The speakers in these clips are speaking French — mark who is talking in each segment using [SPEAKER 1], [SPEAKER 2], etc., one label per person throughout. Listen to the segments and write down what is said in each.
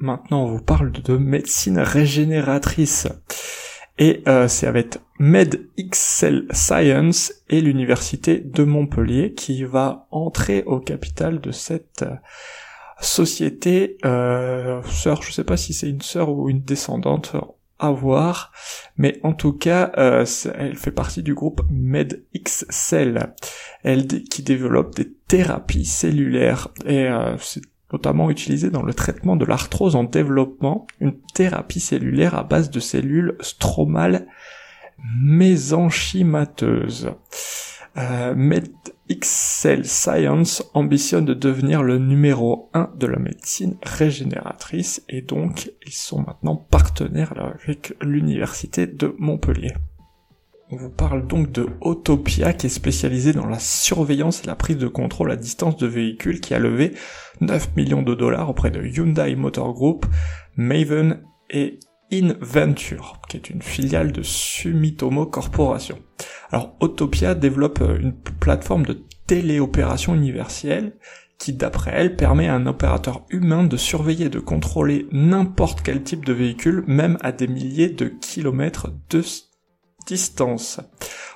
[SPEAKER 1] Maintenant, on vous parle de médecine régénératrice. Et euh, c'est avec MedXL Science et l'université de Montpellier qui va entrer au capital de cette euh, société euh, sœur. Je sais pas si c'est une sœur ou une descendante à voir, mais en tout cas, euh, elle fait partie du groupe MedXcell, elle qui développe des thérapies cellulaires et euh, c'est notamment utilisé dans le traitement de l'arthrose en développement, une thérapie cellulaire à base de cellules stromales mésenchymateuses. Euh, Science ambitionne de devenir le numéro 1 de la médecine régénératrice et donc ils sont maintenant partenaires avec l'université de Montpellier. On vous parle donc de Autopia qui est spécialisée dans la surveillance et la prise de contrôle à distance de véhicules qui a levé 9 millions de dollars auprès de Hyundai Motor Group, Maven et Inventure, qui est une filiale de Sumitomo Corporation. Alors Autopia développe une plateforme de téléopération universelle qui, d'après elle, permet à un opérateur humain de surveiller et de contrôler n'importe quel type de véhicule, même à des milliers de kilomètres de distance.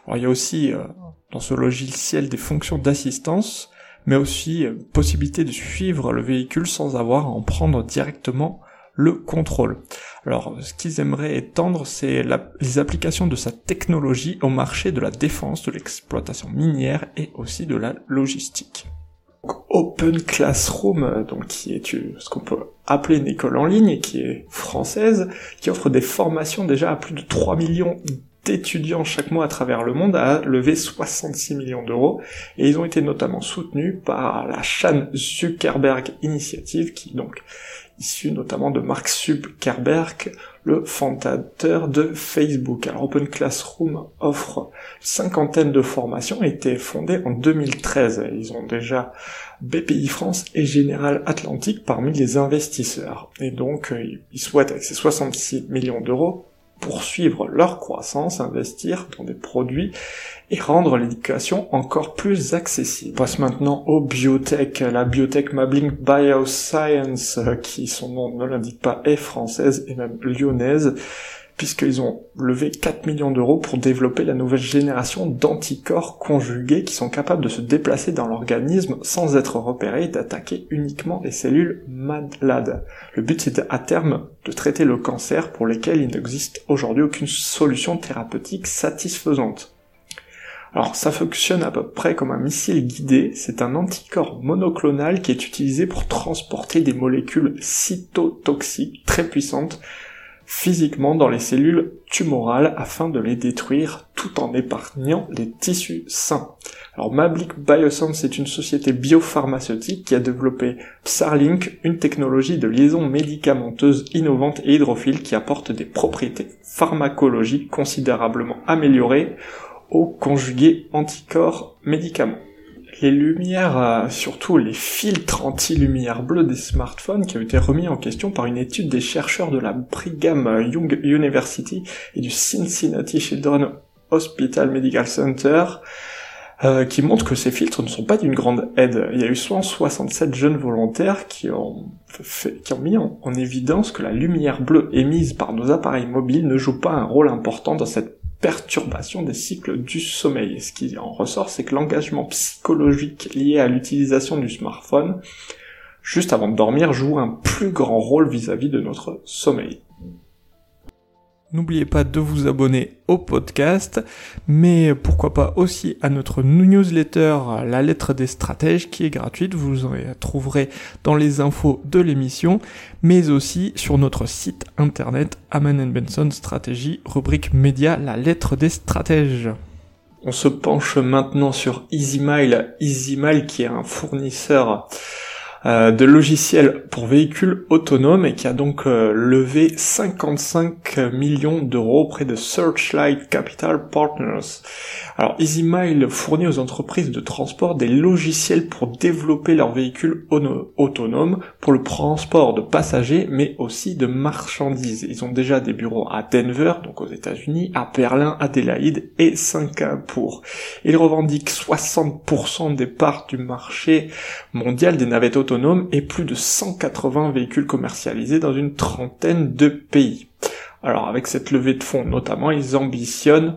[SPEAKER 1] Alors il y a aussi euh, dans ce logiciel des fonctions d'assistance, mais aussi euh, possibilité de suivre le véhicule sans avoir à en prendre directement le contrôle. Alors, ce qu'ils aimeraient étendre, c'est les applications de sa technologie au marché de la défense, de l'exploitation minière et aussi de la logistique. Open Classroom, euh, donc qui est ce qu'on peut appeler une école en ligne qui est française, qui offre des formations déjà à plus de 3 millions d'étudiants chaque mois à travers le monde a levé 66 millions d'euros et ils ont été notamment soutenus par la Chan Zuckerberg Initiative qui donc issu notamment de Mark Zuckerberg, le fondateur de Facebook. Alors Open Classroom offre cinquantaine de formations et été fondé en 2013. Ils ont déjà BPI France et Général Atlantique parmi les investisseurs. Et donc, euh, ils souhaitent, avec ces 66 millions d'euros, poursuivre leur croissance, investir dans des produits et rendre l'éducation encore plus accessible. On passe maintenant aux biotech. La biotech Mabling Bioscience, euh, qui son nom ne l'indique pas, est française et même lyonnaise, puisqu'ils ont levé 4 millions d'euros pour développer la nouvelle génération d'anticorps conjugués qui sont capables de se déplacer dans l'organisme sans être repérés et d'attaquer uniquement les cellules malades. Le but c'est à terme de traiter le cancer pour lesquels il n'existe aujourd'hui aucune solution thérapeutique satisfaisante. Alors ça fonctionne à peu près comme un missile guidé, c'est un anticorps monoclonal qui est utilisé pour transporter des molécules cytotoxiques très puissantes physiquement dans les cellules tumorales afin de les détruire tout en épargnant les tissus sains. Alors Mablic Bioscience est une société biopharmaceutique qui a développé Psarlink, une technologie de liaison médicamenteuse innovante et hydrophile qui apporte des propriétés pharmacologiques considérablement améliorées aux conjugués anticorps médicaments les lumières, euh, surtout les filtres anti-lumière bleue des smartphones qui ont été remis en question par une étude des chercheurs de la Brigham Young University et du Cincinnati Children's Hospital Medical Center, euh, qui montre que ces filtres ne sont pas d'une grande aide. Il y a eu 167 jeunes volontaires qui ont, fait, qui ont mis en, en évidence que la lumière bleue émise par nos appareils mobiles ne joue pas un rôle important dans cette perturbation des cycles du sommeil. Ce qui en ressort, c'est que l'engagement psychologique lié à l'utilisation du smartphone juste avant de dormir joue un plus grand rôle vis-à-vis de notre sommeil. N'oubliez pas de vous abonner au podcast, mais pourquoi pas aussi à notre newsletter La lettre des stratèges qui est gratuite, vous en trouverez dans les infos de l'émission, mais aussi sur notre site internet Aman Benson Stratégie, rubrique média La lettre des stratèges. On se penche maintenant sur EasyMile, EasyMile qui est un fournisseur de logiciels pour véhicules autonomes et qui a donc euh, levé 55 millions d'euros auprès de Searchlight Capital Partners. Alors EasyMile fournit aux entreprises de transport des logiciels pour développer leurs véhicules autonomes pour le transport de passagers mais aussi de marchandises. Ils ont déjà des bureaux à Denver, donc aux États-Unis, à Berlin, Adélaïde et Singapour. Ils revendiquent 60% des parts du marché mondial des navettes autonomes et plus de 180 véhicules commercialisés dans une trentaine de pays. Alors avec cette levée de fonds notamment, ils ambitionnent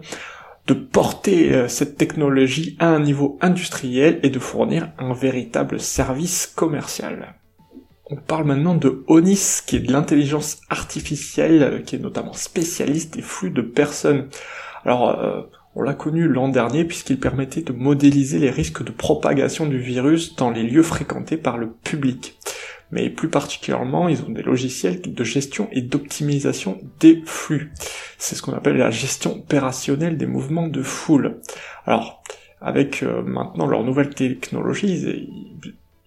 [SPEAKER 1] de porter euh, cette technologie à un niveau industriel et de fournir un véritable service commercial. On parle maintenant de ONIS, qui est de l'intelligence artificielle, euh, qui est notamment spécialiste des flux de personnes. Alors, euh, on l'a connu l'an dernier puisqu'il permettait de modéliser les risques de propagation du virus dans les lieux fréquentés par le public. Mais plus particulièrement, ils ont des logiciels de gestion et d'optimisation des flux. C'est ce qu'on appelle la gestion opérationnelle des mouvements de foule. Alors, avec euh, maintenant leur nouvelle technologie,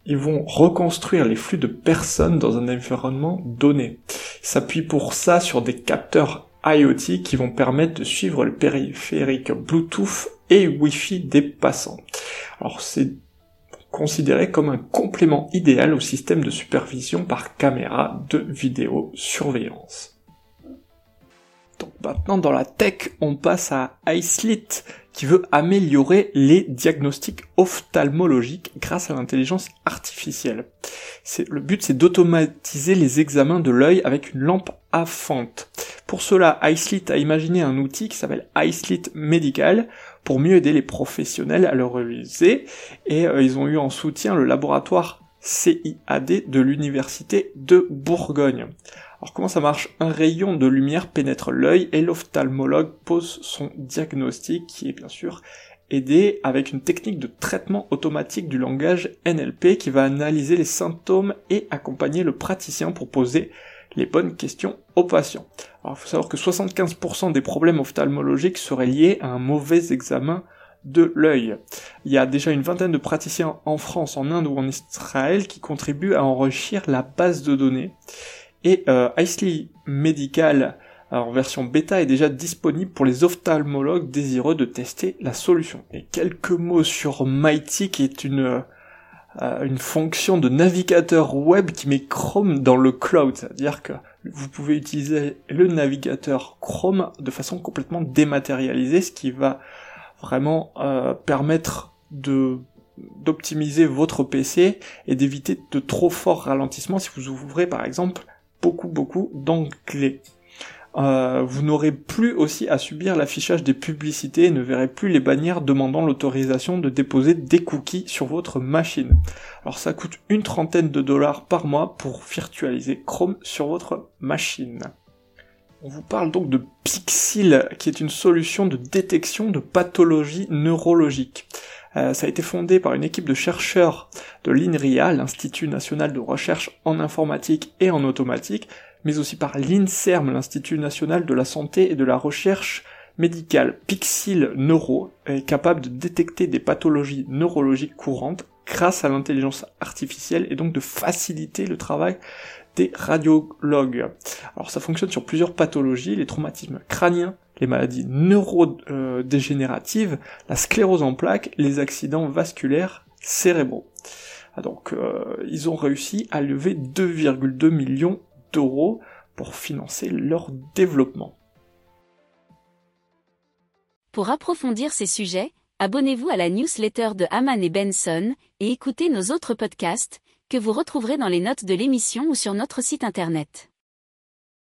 [SPEAKER 1] ils, vont reconstruire les flux de personnes dans un environnement donné. Ils s'appuient pour ça sur des capteurs IoT qui vont permettre de suivre le périphérique Bluetooth et Wi-Fi des passants. Alors c'est considéré comme un complément idéal au système de supervision par caméra de vidéosurveillance. Donc maintenant dans la tech, on passe à iSlit qui veut améliorer les diagnostics ophtalmologiques grâce à l'intelligence artificielle. le but c'est d'automatiser les examens de l'œil avec une lampe à fente. Pour cela, iSlit a imaginé un outil qui s'appelle iSlit Medical pour mieux aider les professionnels à le réaliser et euh, ils ont eu en soutien le laboratoire CIAD de l'université de Bourgogne. Alors comment ça marche? Un rayon de lumière pénètre l'œil et l'ophtalmologue pose son diagnostic qui est bien sûr aidé avec une technique de traitement automatique du langage NLP qui va analyser les symptômes et accompagner le praticien pour poser les bonnes questions aux patients. Alors il faut savoir que 75% des problèmes ophtalmologiques seraient liés à un mauvais examen de l'œil. Il y a déjà une vingtaine de praticiens en France, en Inde ou en Israël qui contribuent à enrichir la base de données. Et euh, Medical en version bêta est déjà disponible pour les ophtalmologues désireux de tester la solution. Et quelques mots sur Mighty qui est une euh, une fonction de navigateur web qui met Chrome dans le cloud, c'est-à-dire que vous pouvez utiliser le navigateur Chrome de façon complètement dématérialisée, ce qui va vraiment euh, permettre de d'optimiser votre PC et d'éviter de trop forts ralentissements si vous ouvrez par exemple beaucoup beaucoup d'onglets. Euh, vous n'aurez plus aussi à subir l'affichage des publicités et ne verrez plus les bannières demandant l'autorisation de déposer des cookies sur votre machine. Alors ça coûte une trentaine de dollars par mois pour virtualiser Chrome sur votre machine. On vous parle donc de Pixil, qui est une solution de détection de pathologies neurologiques. Euh, ça a été fondé par une équipe de chercheurs de l'INRIA, l'Institut national de recherche en informatique et en automatique, mais aussi par l'INSERM, l'Institut national de la santé et de la recherche médicale. Pixil Neuro est capable de détecter des pathologies neurologiques courantes grâce à l'intelligence artificielle et donc de faciliter le travail des radiologues. Alors ça fonctionne sur plusieurs pathologies, les traumatismes crâniens, les maladies neurodégénératives, la sclérose en plaques, les accidents vasculaires cérébraux. Ah, donc euh, ils ont réussi à lever 2,2 millions d'euros pour financer leur développement.
[SPEAKER 2] Pour approfondir ces sujets, abonnez-vous à la newsletter de Haman et Benson et écoutez nos autres podcasts que vous retrouverez dans les notes de l'émission ou sur notre site internet.